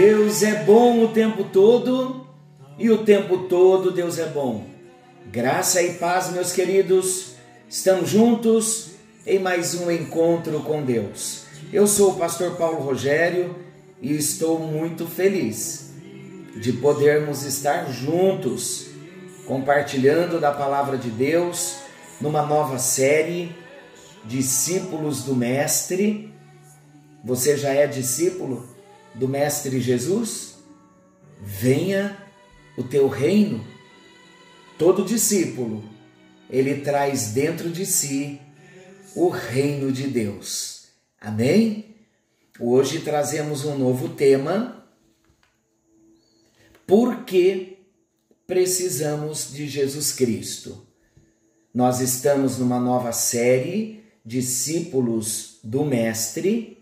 Deus é bom o tempo todo e o tempo todo Deus é bom. Graça e paz, meus queridos, estamos juntos em mais um encontro com Deus. Eu sou o pastor Paulo Rogério e estou muito feliz de podermos estar juntos compartilhando da palavra de Deus numa nova série Discípulos do Mestre. Você já é discípulo do Mestre Jesus? Venha o teu reino. Todo discípulo, ele traz dentro de si o reino de Deus. Amém? Hoje trazemos um novo tema. Por que precisamos de Jesus Cristo? Nós estamos numa nova série, Discípulos do Mestre,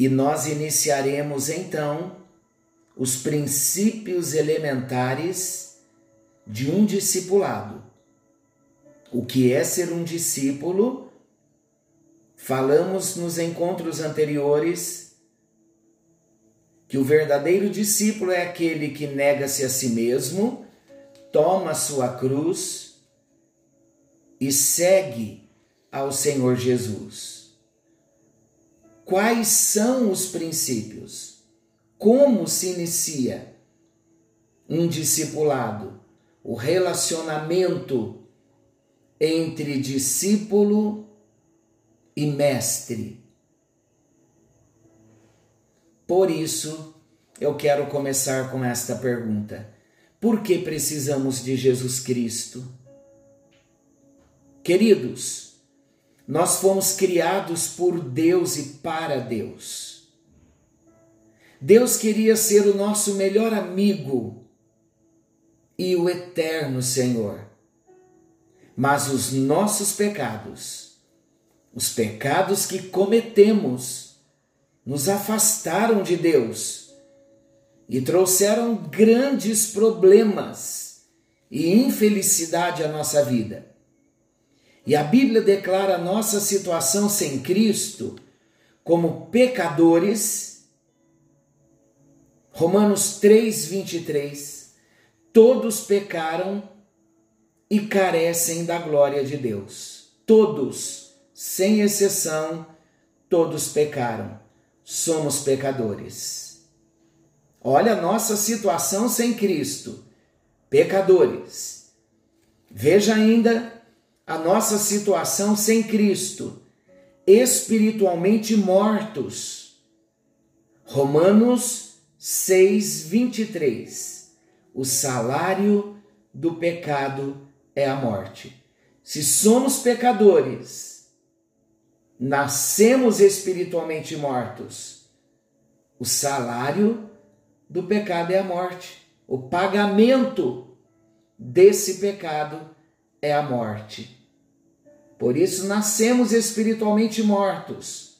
e nós iniciaremos então os princípios elementares de um discipulado. O que é ser um discípulo? Falamos nos encontros anteriores que o verdadeiro discípulo é aquele que nega-se a si mesmo, toma sua cruz e segue ao Senhor Jesus. Quais são os princípios? Como se inicia um discipulado? O relacionamento entre discípulo e mestre. Por isso, eu quero começar com esta pergunta: por que precisamos de Jesus Cristo? Queridos, nós fomos criados por Deus e para Deus. Deus queria ser o nosso melhor amigo e o eterno Senhor. Mas os nossos pecados, os pecados que cometemos, nos afastaram de Deus e trouxeram grandes problemas e infelicidade à nossa vida. E a Bíblia declara a nossa situação sem Cristo como pecadores. Romanos 3, 23. Todos pecaram e carecem da glória de Deus. Todos, sem exceção, todos pecaram. Somos pecadores. Olha a nossa situação sem Cristo. Pecadores. Veja ainda a nossa situação sem Cristo, espiritualmente mortos. Romanos 6, 23. O salário do pecado é a morte. Se somos pecadores, nascemos espiritualmente mortos, o salário do pecado é a morte. O pagamento desse pecado é a morte. Por isso nascemos espiritualmente mortos.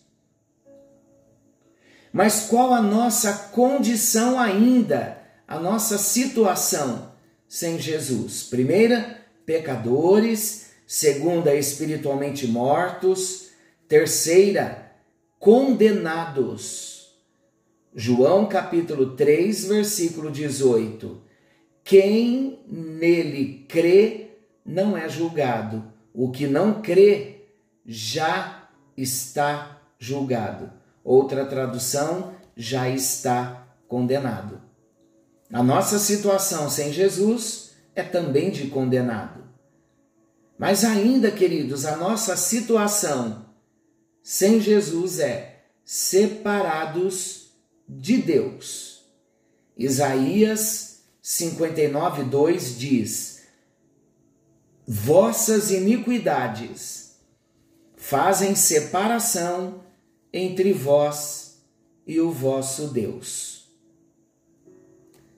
Mas qual a nossa condição ainda, a nossa situação sem Jesus? Primeira, pecadores. Segunda, espiritualmente mortos. Terceira, condenados. João capítulo 3, versículo 18. Quem nele crê não é julgado o que não crê já está julgado. Outra tradução, já está condenado. A nossa situação sem Jesus é também de condenado. Mas ainda, queridos, a nossa situação sem Jesus é separados de Deus. Isaías 59, 2 diz: vossas iniquidades fazem separação entre vós e o vosso Deus.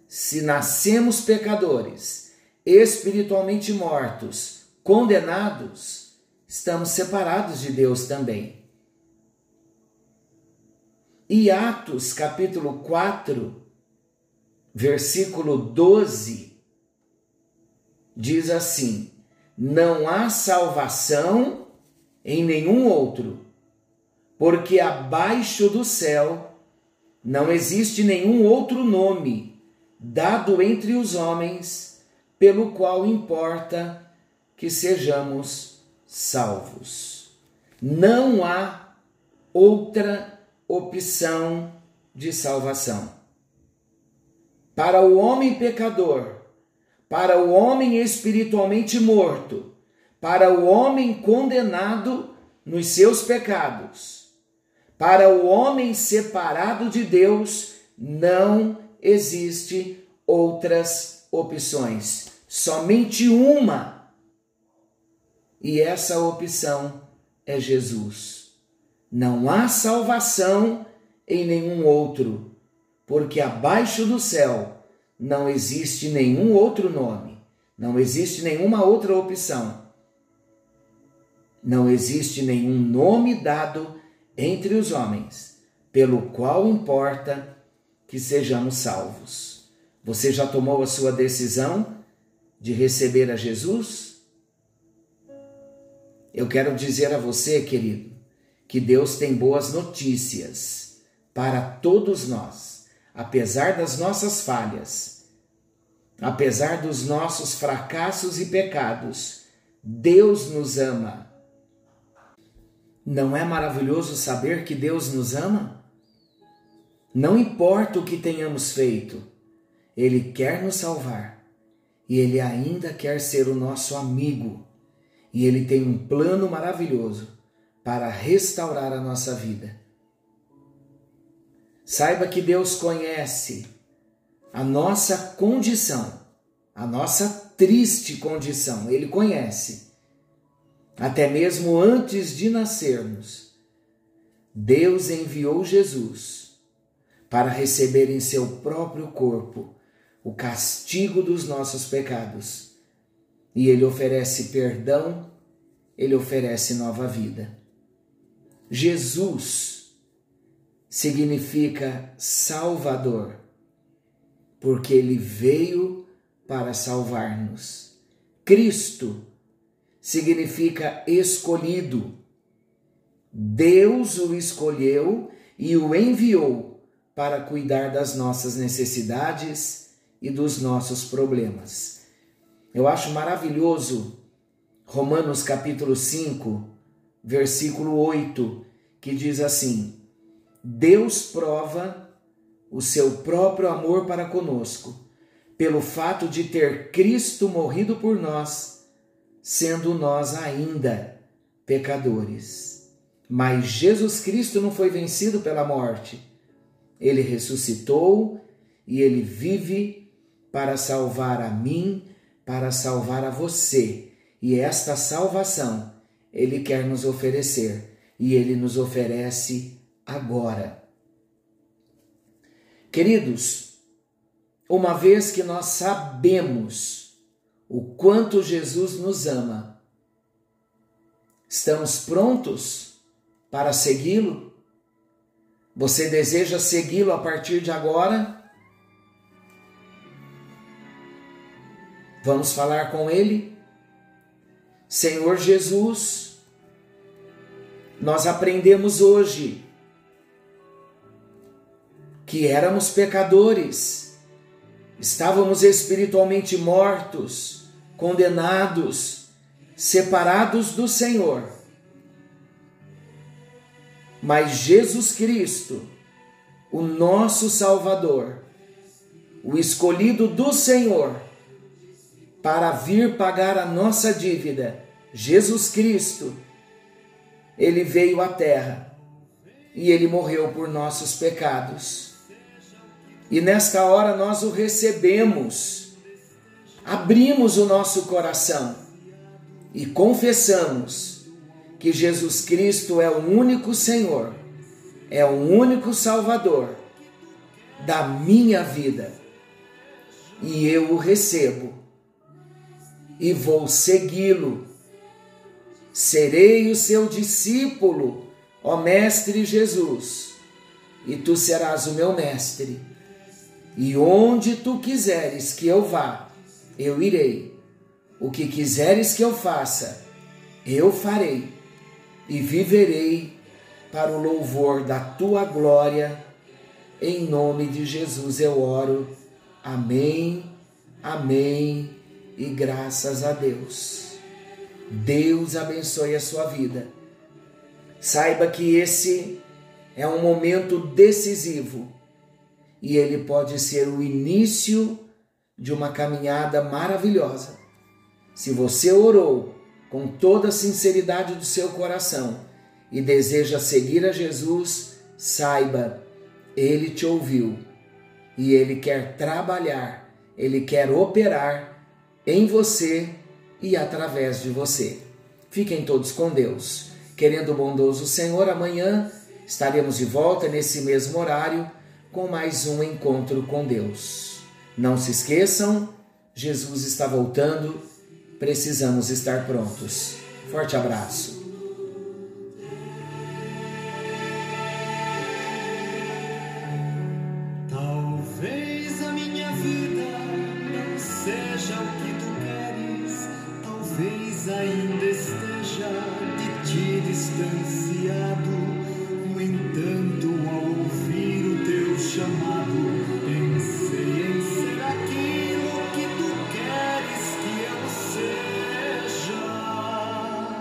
Se nascemos pecadores, espiritualmente mortos, condenados, estamos separados de Deus também. E Atos capítulo 4, versículo 12, diz assim: não há salvação em nenhum outro, porque abaixo do céu não existe nenhum outro nome dado entre os homens pelo qual importa que sejamos salvos. Não há outra opção de salvação. Para o homem pecador, para o homem espiritualmente morto, para o homem condenado nos seus pecados, para o homem separado de Deus, não existe outras opções, somente uma. E essa opção é Jesus. Não há salvação em nenhum outro, porque abaixo do céu não existe nenhum outro nome, não existe nenhuma outra opção. Não existe nenhum nome dado entre os homens pelo qual importa que sejamos salvos. Você já tomou a sua decisão de receber a Jesus? Eu quero dizer a você, querido, que Deus tem boas notícias para todos nós, apesar das nossas falhas, apesar dos nossos fracassos e pecados, Deus nos ama. Não é maravilhoso saber que Deus nos ama? Não importa o que tenhamos feito, Ele quer nos salvar e Ele ainda quer ser o nosso amigo. E Ele tem um plano maravilhoso para restaurar a nossa vida. Saiba que Deus conhece a nossa condição, a nossa triste condição, Ele conhece. Até mesmo antes de nascermos, Deus enviou Jesus para receber em seu próprio corpo o castigo dos nossos pecados. E Ele oferece perdão, Ele oferece nova vida. Jesus significa Salvador, porque ele veio para salvar-nos. Cristo significa escolhido. Deus o escolheu e o enviou para cuidar das nossas necessidades e dos nossos problemas. Eu acho maravilhoso Romanos capítulo 5, versículo 8, que diz assim: Deus prova o seu próprio amor para conosco, pelo fato de ter Cristo morrido por nós, sendo nós ainda pecadores. Mas Jesus Cristo não foi vencido pela morte. Ele ressuscitou e ele vive para salvar a mim, para salvar a você. E esta salvação ele quer nos oferecer, e ele nos oferece agora. Queridos, uma vez que nós sabemos o quanto Jesus nos ama, estamos prontos para segui-lo? Você deseja segui-lo a partir de agora? Vamos falar com ele? Senhor Jesus, nós aprendemos hoje que éramos pecadores, estávamos espiritualmente mortos, condenados, separados do Senhor. Mas Jesus Cristo, o nosso Salvador, o escolhido do Senhor, para vir pagar a nossa dívida, Jesus Cristo, ele veio à terra e ele morreu por nossos pecados. E nesta hora nós o recebemos, abrimos o nosso coração e confessamos que Jesus Cristo é o único Senhor, é o único Salvador da minha vida. E eu o recebo e vou segui-lo. Serei o seu discípulo, ó Mestre Jesus, e tu serás o meu mestre e onde tu quiseres que eu vá, eu irei. O que quiseres que eu faça, eu farei. E viverei para o louvor da tua glória, Em nome de Jesus eu oro. Amém, amém e graças a Deus. Deus abençoe a sua vida. Saiba que esse é um momento decisivo e ele pode ser o início de uma caminhada maravilhosa. Se você orou com toda a sinceridade do seu coração e deseja seguir a Jesus, saiba ele te ouviu e ele quer trabalhar, ele quer operar em você e através de você. Fiquem todos com Deus. Querendo o bondoso Senhor, amanhã estaremos de volta nesse mesmo horário com mais um encontro com Deus. Não se esqueçam, Jesus está voltando, precisamos estar prontos. Forte abraço. ainda esteja de ti distanciado. No entanto, ao ouvir o teu chamado,